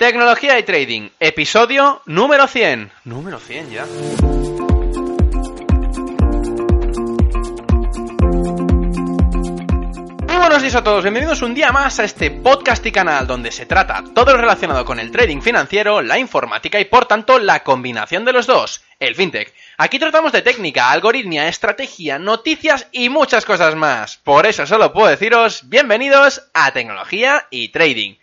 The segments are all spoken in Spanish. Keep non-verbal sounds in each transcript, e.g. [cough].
Tecnología y Trading, episodio número 100. Número 100 ya. Muy buenos días a todos, bienvenidos un día más a este podcast y canal donde se trata todo lo relacionado con el trading financiero, la informática y por tanto la combinación de los dos, el fintech. Aquí tratamos de técnica, algoritmia, estrategia, noticias y muchas cosas más. Por eso solo puedo deciros bienvenidos a Tecnología y Trading.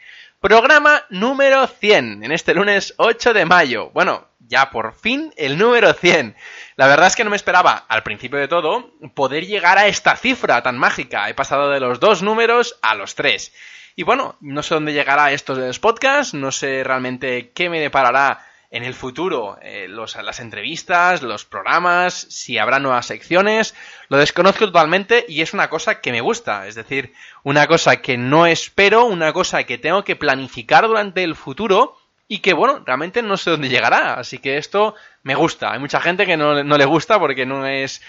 Programa número 100 en este lunes 8 de mayo. Bueno, ya por fin el número 100. La verdad es que no me esperaba, al principio de todo, poder llegar a esta cifra tan mágica. He pasado de los dos números a los tres. Y bueno, no sé dónde llegará esto de los podcasts, no sé realmente qué me deparará en el futuro eh, los, las entrevistas, los programas, si habrá nuevas secciones, lo desconozco totalmente y es una cosa que me gusta, es decir, una cosa que no espero, una cosa que tengo que planificar durante el futuro y que bueno, realmente no sé dónde llegará, así que esto me gusta. Hay mucha gente que no, no le gusta porque no es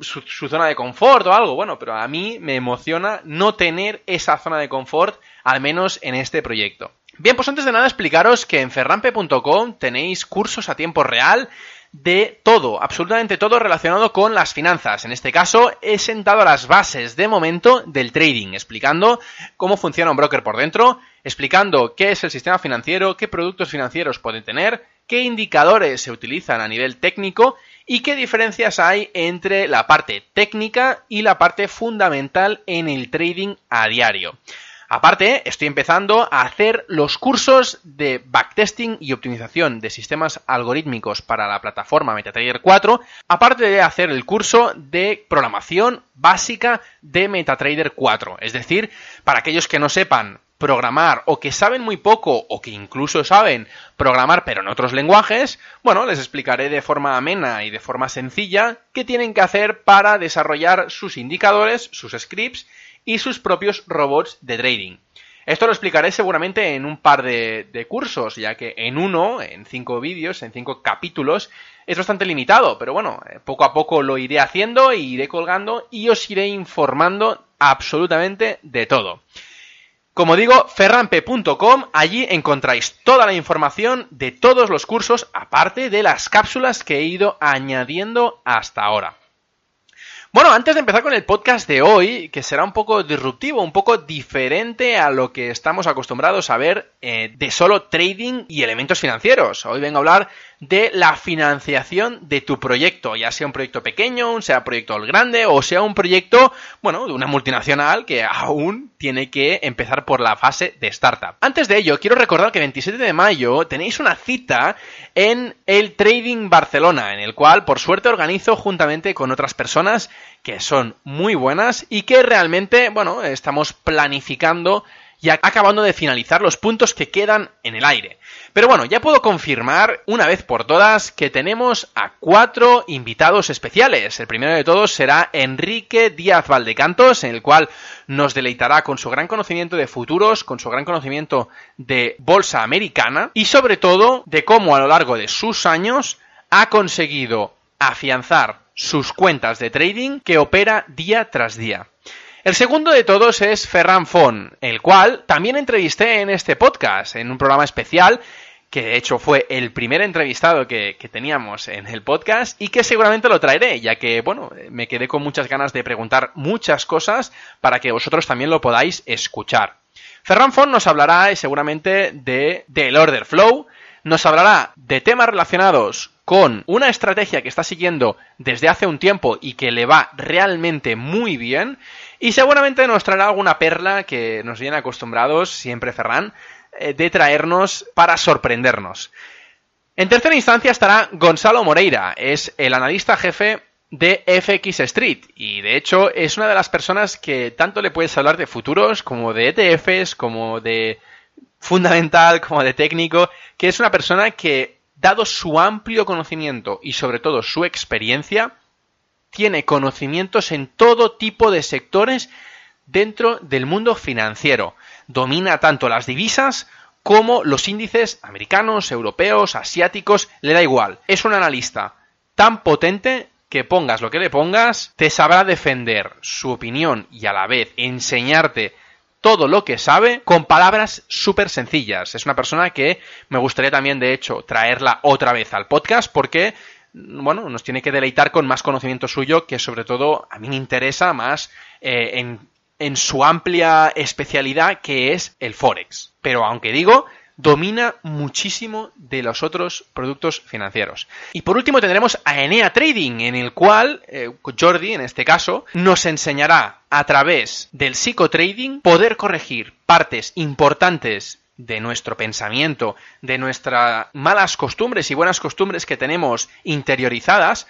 su, su, zona de confort o algo, bueno, pero a mí me emociona no tener esa zona de confort, al menos en este proyecto. Bien, pues antes de nada explicaros que en ferrampe.com tenéis cursos a tiempo real de todo, absolutamente todo relacionado con las finanzas. En este caso, he sentado las bases de momento del trading, explicando cómo funciona un broker por dentro, explicando qué es el sistema financiero, qué productos financieros pueden tener, qué indicadores se utilizan a nivel técnico y qué diferencias hay entre la parte técnica y la parte fundamental en el trading a diario. Aparte, estoy empezando a hacer los cursos de backtesting y optimización de sistemas algorítmicos para la plataforma MetaTrader 4, aparte de hacer el curso de programación básica de MetaTrader 4. Es decir, para aquellos que no sepan programar o que saben muy poco o que incluso saben programar pero en otros lenguajes, bueno, les explicaré de forma amena y de forma sencilla qué tienen que hacer para desarrollar sus indicadores, sus scripts y sus propios robots de trading. Esto lo explicaré seguramente en un par de, de, cursos, ya que en uno, en cinco vídeos, en cinco capítulos, es bastante limitado, pero bueno, eh, poco a poco lo iré haciendo, iré colgando y os iré informando absolutamente de todo. Como digo, ferrampe.com, allí encontráis toda la información de todos los cursos, aparte de las cápsulas que he ido añadiendo hasta ahora. Bueno, antes de empezar con el podcast de hoy, que será un poco disruptivo, un poco diferente a lo que estamos acostumbrados a ver eh, de solo trading y elementos financieros. Hoy vengo a hablar de la financiación de tu proyecto, ya sea un proyecto pequeño, sea un proyecto grande o sea un proyecto, bueno, de una multinacional que aún tiene que empezar por la fase de startup. Antes de ello, quiero recordar que el 27 de mayo tenéis una cita en el Trading Barcelona, en el cual por suerte organizo juntamente con otras personas que son muy buenas y que realmente, bueno, estamos planificando y acabando de finalizar los puntos que quedan en el aire. Pero bueno, ya puedo confirmar una vez por todas que tenemos a cuatro invitados especiales. El primero de todos será Enrique Díaz Valdecantos, en el cual nos deleitará con su gran conocimiento de futuros, con su gran conocimiento de bolsa americana y sobre todo de cómo a lo largo de sus años ha conseguido afianzar sus cuentas de trading que opera día tras día. El segundo de todos es Ferran Fon, el cual también entrevisté en este podcast, en un programa especial que de hecho fue el primer entrevistado que, teníamos en el podcast y que seguramente lo traeré, ya que, bueno, me quedé con muchas ganas de preguntar muchas cosas para que vosotros también lo podáis escuchar. Ferran Fon nos hablará seguramente de, del order flow, nos hablará de temas relacionados con una estrategia que está siguiendo desde hace un tiempo y que le va realmente muy bien. Y seguramente nos traerá alguna perla que nos viene acostumbrados siempre Ferran eh, de traernos para sorprendernos. En tercera instancia estará Gonzalo Moreira, es el analista jefe de FX Street. Y de hecho es una de las personas que tanto le puedes hablar de futuros como de ETFs, como de fundamental como de técnico, que es una persona que, dado su amplio conocimiento y sobre todo su experiencia, tiene conocimientos en todo tipo de sectores dentro del mundo financiero. Domina tanto las divisas como los índices americanos, europeos, asiáticos, le da igual. Es un analista tan potente que pongas lo que le pongas, te sabrá defender su opinión y a la vez enseñarte todo lo que sabe con palabras súper sencillas. Es una persona que me gustaría también, de hecho, traerla otra vez al podcast porque, bueno, nos tiene que deleitar con más conocimiento suyo que sobre todo a mí me interesa más eh, en en su amplia especialidad que es el Forex. Pero aunque digo, domina muchísimo de los otros productos financieros. Y por último tendremos a Enea Trading, en el cual eh, Jordi, en este caso, nos enseñará a través del psicotrading poder corregir partes importantes de nuestro pensamiento, de nuestras malas costumbres y buenas costumbres que tenemos interiorizadas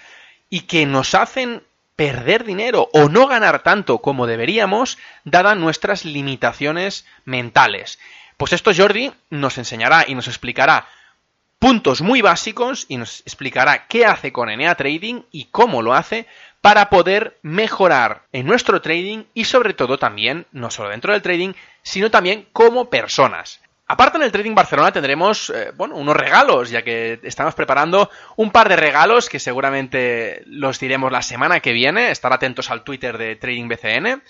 y que nos hacen perder dinero o no ganar tanto como deberíamos, dadas nuestras limitaciones mentales. Pues esto Jordi nos enseñará y nos explicará puntos muy básicos y nos explicará qué hace con Enea Trading y cómo lo hace para poder mejorar en nuestro trading y sobre todo también, no solo dentro del trading, sino también como personas. Aparte en el Trading Barcelona tendremos, eh, bueno, unos regalos, ya que estamos preparando un par de regalos que seguramente los diremos la semana que viene. Estar atentos al Twitter de Trading BCN.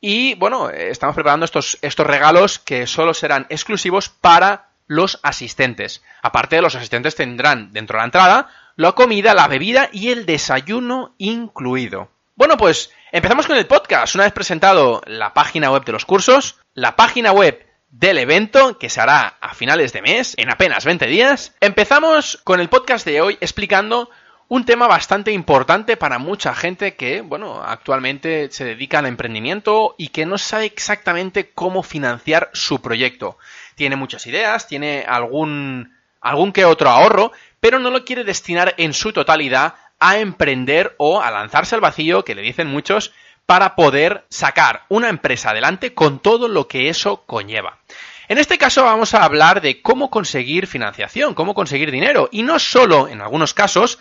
Y bueno, estamos preparando estos, estos regalos que solo serán exclusivos para los asistentes. Aparte, los asistentes tendrán dentro de la entrada la comida, la bebida y el desayuno incluido. Bueno, pues empezamos con el podcast. Una vez presentado la página web de los cursos, la página web del evento que se hará a finales de mes, en apenas 20 días. Empezamos con el podcast de hoy explicando un tema bastante importante para mucha gente que, bueno, actualmente se dedica al emprendimiento y que no sabe exactamente cómo financiar su proyecto. Tiene muchas ideas, tiene algún algún que otro ahorro, pero no lo quiere destinar en su totalidad a emprender o a lanzarse al vacío, que le dicen muchos, para poder sacar una empresa adelante con todo lo que eso conlleva. En este caso vamos a hablar de cómo conseguir financiación, cómo conseguir dinero, y no solo, en algunos casos,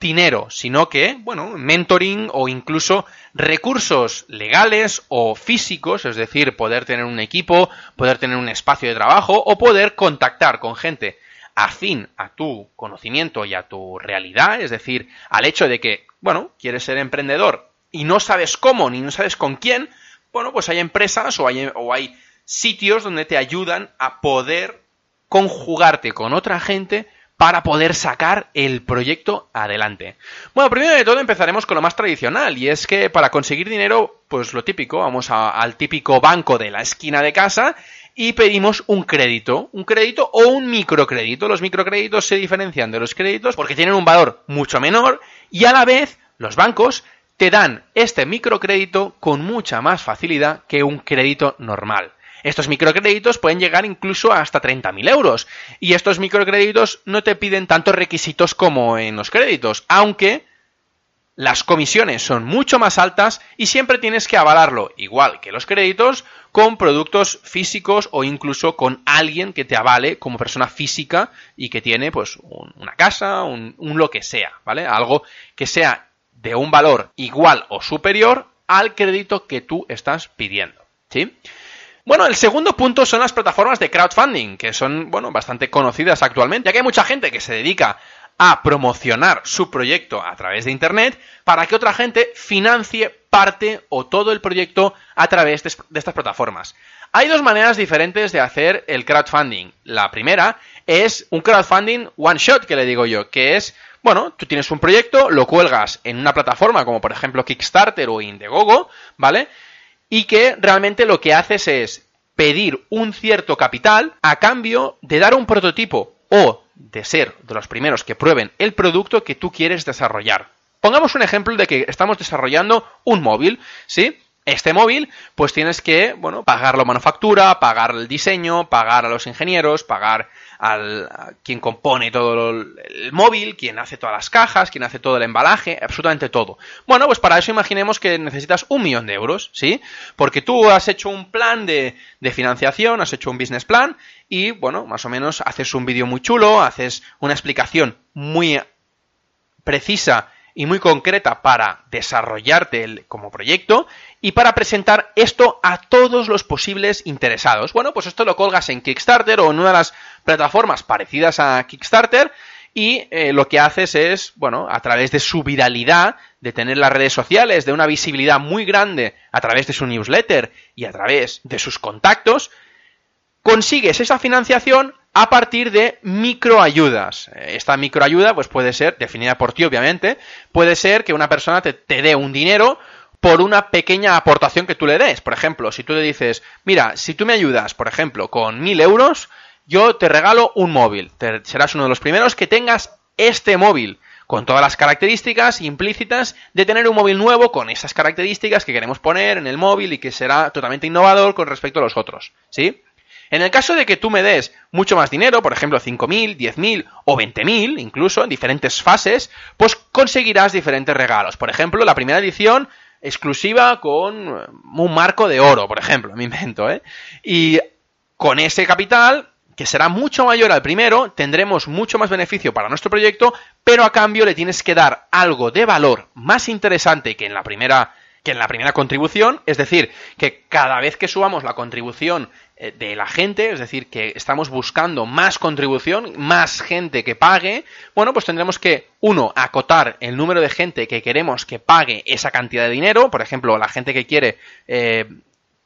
dinero, sino que, bueno, mentoring o incluso recursos legales o físicos, es decir, poder tener un equipo, poder tener un espacio de trabajo o poder contactar con gente afín a tu conocimiento y a tu realidad, es decir, al hecho de que, bueno, quieres ser emprendedor y no sabes cómo ni no sabes con quién, bueno, pues hay empresas o hay, o hay sitios donde te ayudan a poder conjugarte con otra gente para poder sacar el proyecto adelante. Bueno, primero de todo empezaremos con lo más tradicional y es que para conseguir dinero, pues lo típico, vamos al típico banco de la esquina de casa y pedimos un crédito, un crédito o un microcrédito. Los microcréditos se diferencian de los créditos porque tienen un valor mucho menor y a la vez los bancos te dan este microcrédito con mucha más facilidad que un crédito normal. Estos microcréditos pueden llegar incluso hasta 30.000 euros. Y estos microcréditos no te piden tantos requisitos como en los créditos, aunque las comisiones son mucho más altas y siempre tienes que avalarlo, igual que los créditos, con productos físicos o incluso con alguien que te avale como persona física y que tiene pues una casa, un, un lo que sea, ¿vale? Algo que sea de un valor igual o superior al crédito que tú estás pidiendo. ¿Sí? Bueno, el segundo punto son las plataformas de crowdfunding, que son, bueno, bastante conocidas actualmente, ya que hay mucha gente que se dedica a promocionar su proyecto a través de Internet para que otra gente financie parte o todo el proyecto a través de, estas plataformas. Hay dos maneras diferentes de hacer el crowdfunding. La primera es un crowdfunding one shot, que le digo yo, que es bueno, tú tienes un proyecto, lo cuelgas en una plataforma como por ejemplo Kickstarter o Indiegogo, ¿vale? Y que realmente lo que haces es pedir un cierto capital a cambio de dar un prototipo o de ser de los primeros que prueben el producto que tú quieres desarrollar. Pongamos un ejemplo de que estamos desarrollando un móvil, ¿sí? Este móvil, pues tienes que, bueno, pagar la manufactura, pagar el diseño, pagar a los ingenieros, pagar al a quien compone todo el móvil, quien hace todas las cajas, quien hace todo el embalaje, absolutamente todo. Bueno, pues para eso imaginemos que necesitas un millón de euros, ¿sí? Porque tú has hecho un plan de, de financiación, has hecho un business plan y, bueno, más o menos haces un vídeo muy chulo, haces una explicación muy precisa y muy concreta para desarrollarte el, como proyecto y para presentar esto a todos los posibles interesados. Bueno, pues esto lo colgas en Kickstarter o en una de las plataformas parecidas a Kickstarter y eh, lo que haces es, bueno, a través de su viralidad, de tener las redes sociales, de una visibilidad muy grande a través de su newsletter y a través de sus contactos, consigues esa financiación a partir de microayudas. Esta microayuda, pues puede ser, definida por ti obviamente, puede ser que una persona te, dé un dinero por una pequeña aportación que tú le des. Por ejemplo, si tú le dices, mira, si tú me ayudas, por ejemplo, con mil euros, yo te regalo un móvil. Serás uno de los primeros que tengas este móvil con todas las características implícitas de tener un móvil nuevo con esas características que queremos poner en el móvil y que será totalmente innovador con respecto a los otros, ¿sí? En el caso de que tú me des mucho más dinero, por ejemplo 5.000, 10.000 o 20.000, incluso en diferentes fases, pues conseguirás diferentes regalos. Por ejemplo, la primera edición exclusiva con un marco de oro, por ejemplo, me invento, ¿eh? Y con ese capital, que será mucho mayor al primero, tendremos mucho más beneficio para nuestro proyecto, pero a cambio le tienes que dar algo de valor más interesante que en la primera que en la primera contribución, es decir, que cada vez que subamos la contribución eh, de la gente, es decir, que estamos buscando más contribución, más gente que pague, bueno, pues tendremos que, uno, acotar el número de gente que queremos que pague esa cantidad de dinero, por ejemplo, la gente que quiere eh,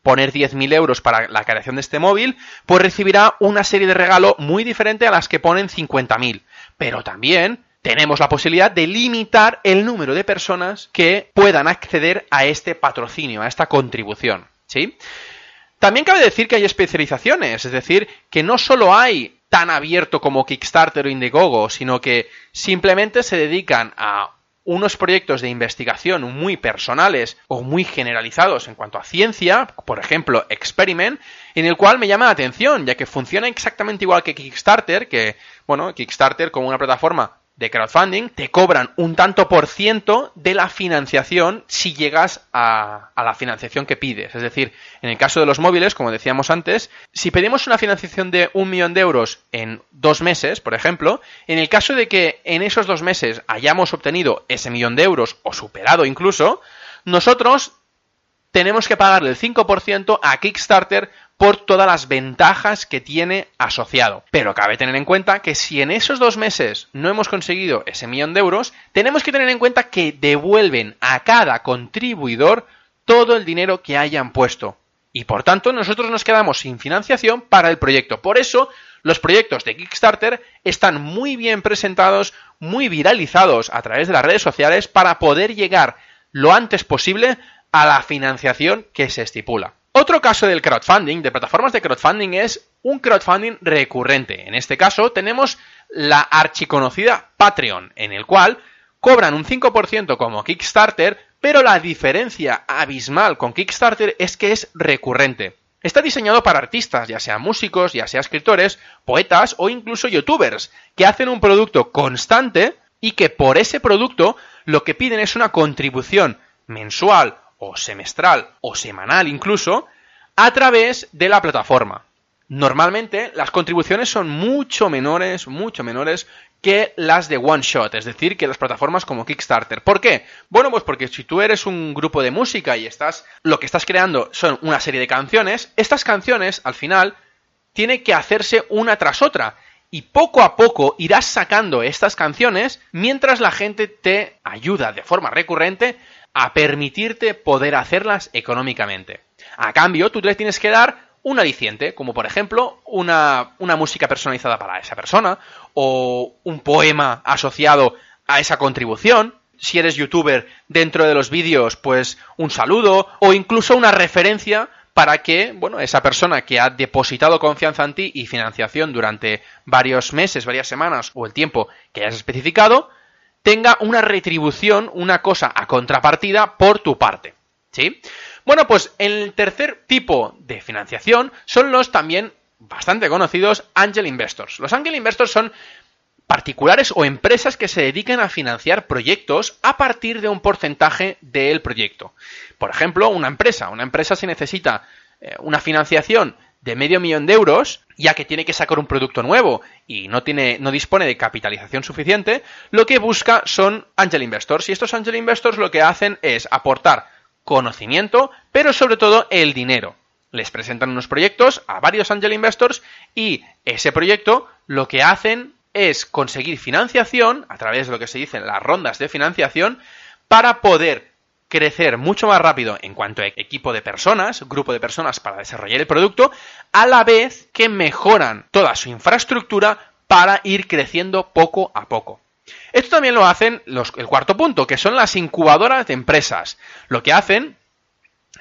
poner 10.000 euros para la creación de este móvil, pues recibirá una serie de regalo muy diferente a las que ponen 50.000. Pero también tenemos la posibilidad de limitar el número de personas que puedan acceder a este patrocinio, a esta contribución. ¿Sí? También cabe decir que hay especializaciones, es decir, que no solo hay tan abierto como Kickstarter o Indiegogo, sino que simplemente se dedican a unos proyectos de investigación muy personales o muy generalizados en cuanto a ciencia, por ejemplo, Experiment, en el cual me llama la atención, ya que funciona exactamente igual que Kickstarter, que, bueno, Kickstarter como una plataforma de crowdfunding, te cobran un tanto por ciento de la financiación si llegas a, la financiación que pides. Es decir, en el caso de los móviles, como decíamos antes, si pedimos una financiación de un millón de euros en dos meses, por ejemplo, en el caso de que en esos dos meses hayamos obtenido ese millón de euros o superado incluso, nosotros tenemos que pagarle el 5% a Kickstarter por todas las ventajas que tiene asociado. Pero cabe tener en cuenta que si en esos dos meses no hemos conseguido ese millón de euros, tenemos que tener en cuenta que devuelven a cada contribuidor todo el dinero que hayan puesto. Y por tanto, nosotros nos quedamos sin financiación para el proyecto. Por eso, los proyectos de Kickstarter están muy bien presentados, muy viralizados a través de las redes sociales para poder llegar lo antes posible a la financiación que se estipula. Otro caso del crowdfunding, de plataformas de crowdfunding, es un crowdfunding recurrente. En este caso tenemos la archiconocida Patreon, en el cual cobran un 5% como Kickstarter, pero la diferencia abismal con Kickstarter es que es recurrente. Está diseñado para artistas, ya sean músicos, ya sean escritores, poetas o incluso youtubers, que hacen un producto constante y que por ese producto lo que piden es una contribución mensual o semestral o semanal incluso a través de la plataforma. Normalmente las contribuciones son mucho menores, mucho menores que las de one shot, es decir, que las plataformas como Kickstarter. ¿Por qué? Bueno, pues porque si tú eres un grupo de música y estás lo que estás creando son una serie de canciones, estas canciones al final tiene que hacerse una tras otra y poco a poco irás sacando estas canciones mientras la gente te ayuda de forma recurrente a permitirte poder hacerlas económicamente. A cambio, tú le tienes que dar un aliciente, como por ejemplo una, una música personalizada para esa persona, o un poema asociado a esa contribución, si eres youtuber dentro de los vídeos, pues un saludo o incluso una referencia para que, bueno, esa persona que ha depositado confianza en ti y financiación durante varios meses, varias semanas o el tiempo que hayas especificado, tenga una retribución, una cosa a contrapartida por tu parte. ¿Sí? Bueno, pues el tercer tipo de financiación son los también bastante conocidos angel investors. Los angel investors son particulares o empresas que se dediquen a financiar proyectos a partir de un porcentaje del proyecto. Por ejemplo, una empresa. Una empresa si necesita eh, una financiación de medio millón de euros, ya que tiene que sacar un producto nuevo y no tiene, no dispone de capitalización suficiente, lo que busca son angel investors. Y estos angel investors lo que hacen es aportar conocimiento, pero sobre todo el dinero. Les presentan unos proyectos a varios angel investors y ese proyecto lo que hacen es conseguir financiación a través de lo que se dicen las rondas de financiación para poder crecer mucho más rápido en cuanto a equipo de personas, grupo de personas para desarrollar el producto, a la vez que mejoran toda su infraestructura para ir creciendo poco a poco. Esto también lo hacen el cuarto punto, que son las incubadoras de empresas. Lo que hacen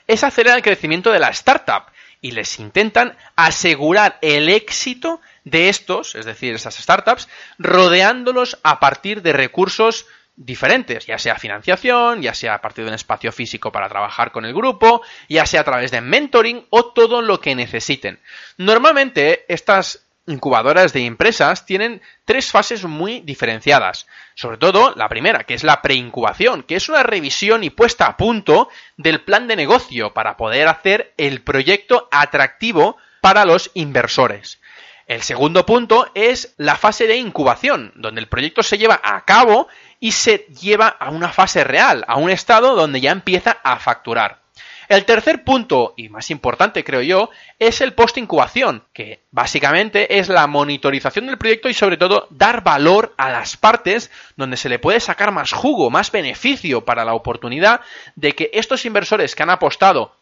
es acelerar el crecimiento de la startup y les intentan asegurar el éxito de estos, es decir, esas startups, rodeándolos a partir de recursos diferentes, ya sea financiación, ya sea a partir de un espacio físico para trabajar con el grupo, ya sea a través de mentoring o todo lo que necesiten. Normalmente estas incubadoras de empresas tienen tres fases muy diferenciadas. Sobre todo la primera, que es la preincubación, que es una revisión y puesta a punto del plan de negocio para poder hacer el proyecto atractivo para los inversores. El segundo punto es la fase de incubación, donde el proyecto se lleva a cabo y se lleva a una fase real, a un estado donde ya empieza a facturar. El tercer punto, y más importante creo yo, es el post-incubación, que básicamente es la monitorización del proyecto y sobre todo dar valor a las partes donde se le puede sacar más jugo, más beneficio para la oportunidad de que estos inversores que han apostado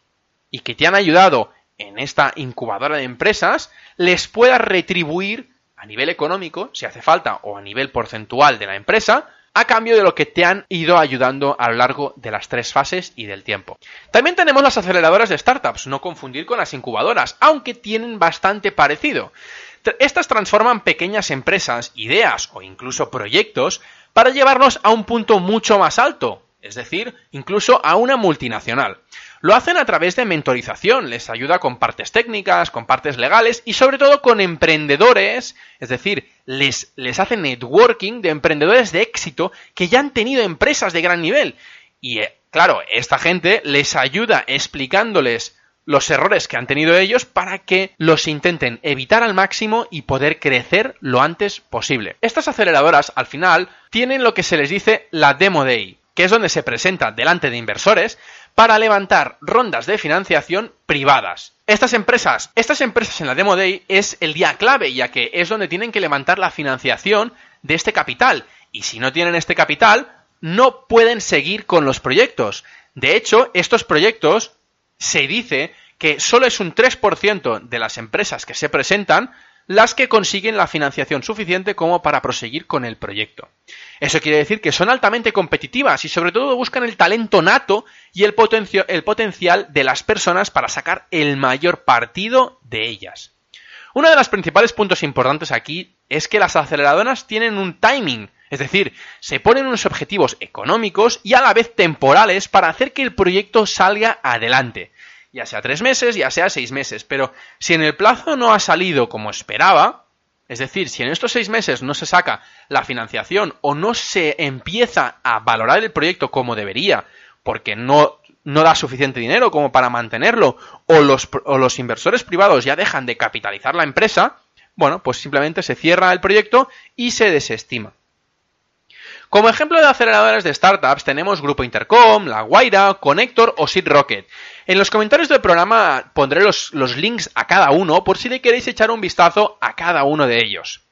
y que te han ayudado en esta incubadora de empresas les pueda retribuir a nivel económico, si hace falta, o a nivel porcentual de la empresa, a cambio de lo que te han ido ayudando a lo largo de las tres fases y del tiempo. También tenemos las aceleradoras de startups, no confundir con las incubadoras, aunque tienen bastante parecido. Estas transforman pequeñas empresas, ideas o incluso proyectos para llevarlos a un punto mucho más alto, es decir, incluso a una multinacional. Lo hacen a través de mentorización, les ayuda con partes técnicas, con partes legales y sobre todo con emprendedores, es decir, les, les hace networking de emprendedores de éxito que ya han tenido empresas de gran nivel. Y eh, claro, esta gente les ayuda explicándoles los errores que han tenido ellos para que los intenten evitar al máximo y poder crecer lo antes posible. Estas aceleradoras al final tienen lo que se les dice la Demo Day, que es donde se presenta delante de inversores para levantar rondas de financiación privadas. Estas empresas, estas empresas en la Demo Day es el día clave, ya que es donde tienen que levantar la financiación de este capital. Y si no tienen este capital, no pueden seguir con los proyectos. De hecho, estos proyectos se dice que solo es un 3% de las empresas que se presentan las que consiguen la financiación suficiente como para proseguir con el proyecto. Eso quiere decir que son altamente competitivas y sobre todo buscan el talento nato y el, potencial de las personas para sacar el mayor partido de ellas. Uno de los principales puntos importantes aquí es que las aceleradoras tienen un timing, es decir, se ponen unos objetivos económicos y a la vez temporales para hacer que el proyecto salga adelante ya sea tres meses, ya sea seis meses. Pero si en el plazo no ha salido como esperaba, es decir, si en estos seis meses no se saca la financiación o no se empieza a valorar el proyecto como debería, porque no, no da suficiente dinero como para mantenerlo, o los, o los inversores privados ya dejan de capitalizar la empresa, bueno, pues simplemente se cierra el proyecto y se desestima. Como ejemplo de aceleradoras de startups tenemos Grupo Intercom, La Guaira, Connector o Seed Rocket. En los comentarios del programa pondré los, links a cada uno por si le queréis echar un vistazo a cada uno de ellos.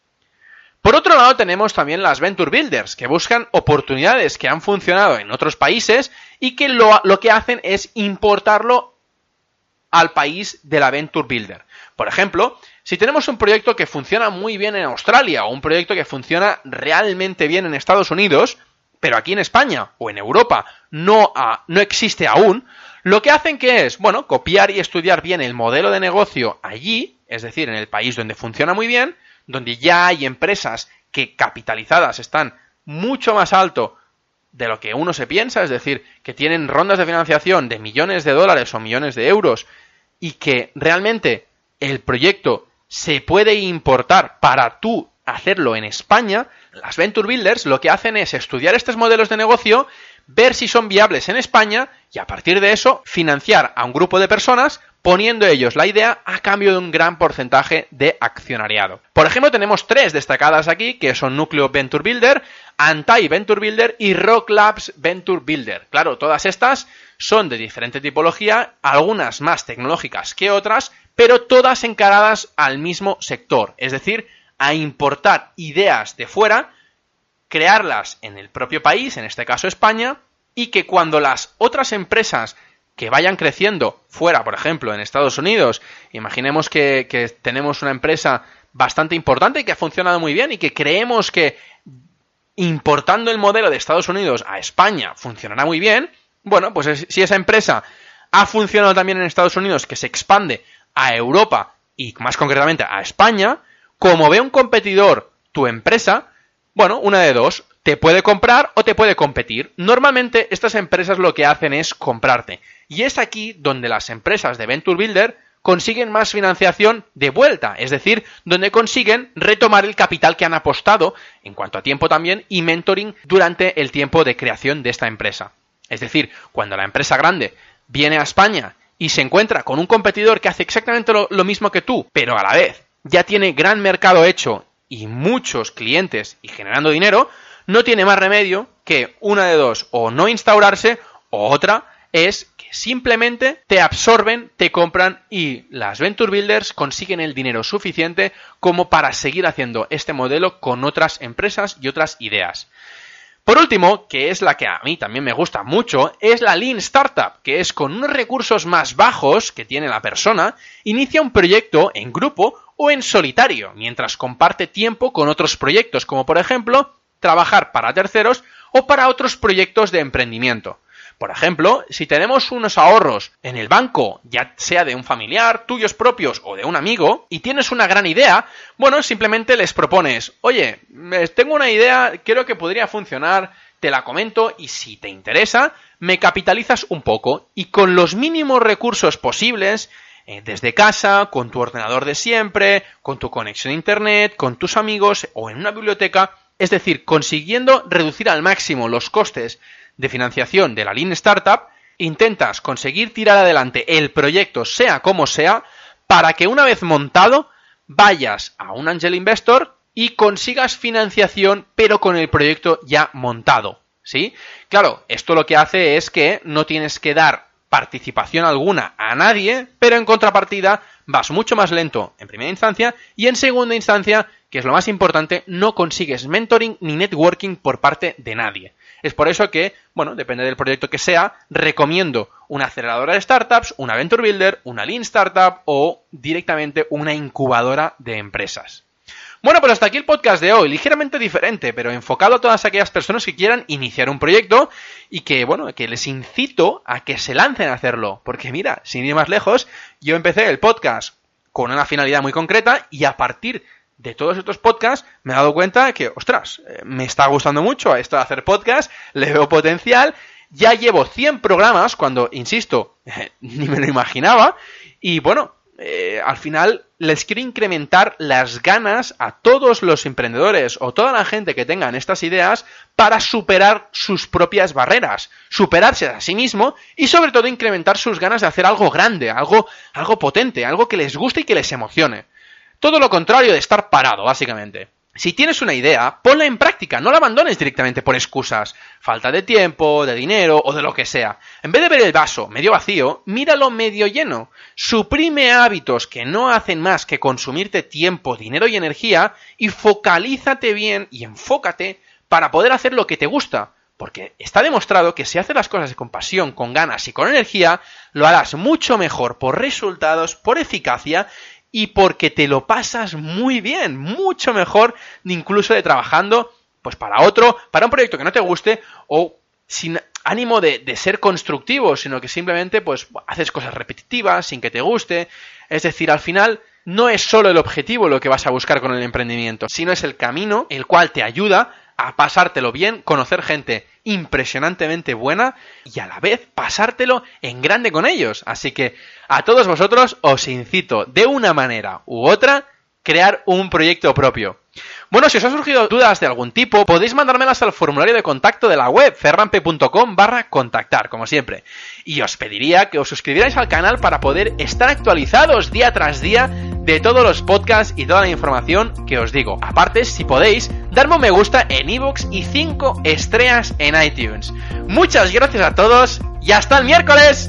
Por otro lado tenemos también las Venture Builders, que buscan oportunidades que han funcionado en otros países y que lo, lo, que hacen es importarlo al país de la Venture Builder. Por ejemplo, si tenemos un proyecto que funciona muy bien en Australia o un proyecto que funciona realmente bien en Estados Unidos, pero aquí en España o en Europa no, no existe aún, lo que hacen que es, bueno, copiar y estudiar bien el modelo de negocio allí, es decir, en el país donde funciona muy bien, donde ya hay empresas que capitalizadas están mucho más alto de lo que uno se piensa, es decir, que tienen rondas de financiación de millones de dólares o millones de euros y que realmente el proyecto se puede importar para tú hacerlo en España, las Venture Builders lo que hacen es estudiar estos modelos de negocio, ver si son viables en España y a partir de eso financiar a un grupo de personas poniendo ellos la idea a cambio de un gran porcentaje de accionariado. Por ejemplo, tenemos tres destacadas aquí que son Núcleo Venture Builder, Anti Venture Builder y Rock Labs Venture Builder. Claro, todas estas son de diferente tipología, algunas más tecnológicas que otras, pero todas encaradas al mismo sector, es decir, a importar ideas de fuera, crearlas en el propio país, en este caso España, y que cuando las otras empresas que vayan creciendo fuera, por ejemplo, en Estados Unidos, imaginemos que, tenemos una empresa bastante importante y que ha funcionado muy bien y que creemos que importando el modelo de Estados Unidos a España funcionará muy bien, bueno, pues si esa empresa ha funcionado también en Estados Unidos, que se expande a Europa y más concretamente a España, como ve un competidor tu empresa, bueno, una de dos, te puede comprar o te puede competir. Normalmente estas empresas lo que hacen es comprarte. Y es aquí donde las empresas de Venture Builder consiguen más financiación de vuelta, es decir, donde consiguen retomar el capital que han apostado, en cuanto a tiempo también, y mentoring durante el tiempo de creación de esta empresa. Es decir, cuando la empresa grande viene a España y se encuentra con un competidor que hace exactamente lo, lo mismo que tú, pero a la vez ya tiene gran mercado hecho y muchos clientes y generando dinero, no tiene más remedio que una de dos, o no instaurarse, o otra es que simplemente te absorben, te compran y las Venture Builders consiguen el dinero suficiente como para seguir haciendo este modelo con otras empresas y otras ideas. Por último, que es la que a mí también me gusta mucho, es la Lean Startup, que es con unos recursos más bajos que tiene la persona, inicia un proyecto en grupo o en solitario, mientras comparte tiempo con otros proyectos, como por ejemplo trabajar para terceros o para otros proyectos de emprendimiento. Por ejemplo, si tenemos unos ahorros en el banco, ya sea de un familiar, tuyos propios o de un amigo, y tienes una gran idea, bueno, simplemente les propones, oye, tengo una idea, creo que podría funcionar, te la comento y si te interesa, me capitalizas un poco y con los mínimos recursos posibles, eh, desde casa, con tu ordenador de siempre, con tu conexión a internet, con tus amigos o en una biblioteca, es decir, consiguiendo reducir al máximo los costes de financiación de la Lean Startup, intentas conseguir tirar adelante el proyecto sea como sea, para que una vez montado vayas a un angel investor y consigas financiación pero con el proyecto ya montado. ¿Sí? Claro, esto lo que hace es que no tienes que dar participación alguna a nadie, pero en contrapartida vas mucho más lento en primera instancia y en segunda instancia, que es lo más importante, no consigues mentoring ni networking por parte de nadie. Es por eso que, bueno, depende del proyecto que sea, recomiendo una aceleradora de startups, una Venture Builder, una Lean Startup o directamente una incubadora de empresas. Bueno, pues hasta aquí el podcast de hoy, ligeramente diferente, pero enfocado a todas aquellas personas que quieran iniciar un proyecto y que, bueno, que les incito a que se lancen a hacerlo. Porque mira, sin ir más lejos, yo empecé el podcast con una finalidad muy concreta y a partir de todos estos podcasts me he dado cuenta que, ostras, eh, me está gustando mucho esto de hacer podcast, le veo potencial, ya llevo 100 programas cuando, insisto, [laughs] ni me lo imaginaba, y bueno, eh, al final les quiero incrementar las ganas a todos los emprendedores o toda la gente que tengan estas ideas para superar sus propias barreras, superarse a sí mismo y sobre todo incrementar sus ganas de hacer algo grande, algo, algo potente, algo que les guste y que les emocione. Todo lo contrario de estar parado, básicamente. Si tienes una idea, ponla en práctica, no la abandones directamente por excusas, falta de tiempo, de dinero o de lo que sea. En vez de ver el vaso medio vacío, míralo medio lleno. Suprime hábitos que no hacen más que consumirte tiempo, dinero y energía y focalízate bien y enfócate para poder hacer lo que te gusta. Porque está demostrado que si haces las cosas con pasión, con ganas y con energía, lo harás mucho mejor por resultados, por eficacia y porque te lo pasas muy bien, mucho mejor incluso de trabajando pues para otro, para un proyecto que no te guste o sin ánimo de, ser constructivo, sino que simplemente pues haces cosas repetitivas sin que te guste. Es decir, al final no es solo el objetivo lo que vas a buscar con el emprendimiento, sino es el camino el cual te ayuda a pasártelo bien, conocer gente impresionantemente buena y a la vez pasártelo en grande con ellos. Así que a todos vosotros os incito de una manera u otra crear un proyecto propio. Bueno, si os han surgido dudas de algún tipo, podéis mandármelas al formulario de contacto de la web ferrampe.com barra contactar, como siempre. Y os pediría que os suscribierais al canal para poder estar actualizados día tras día de todos los podcasts y toda la información que os digo. Aparte, si podéis, darme un me gusta en iVoox y 5 estrellas en iTunes. Muchas gracias a todos y hasta el miércoles.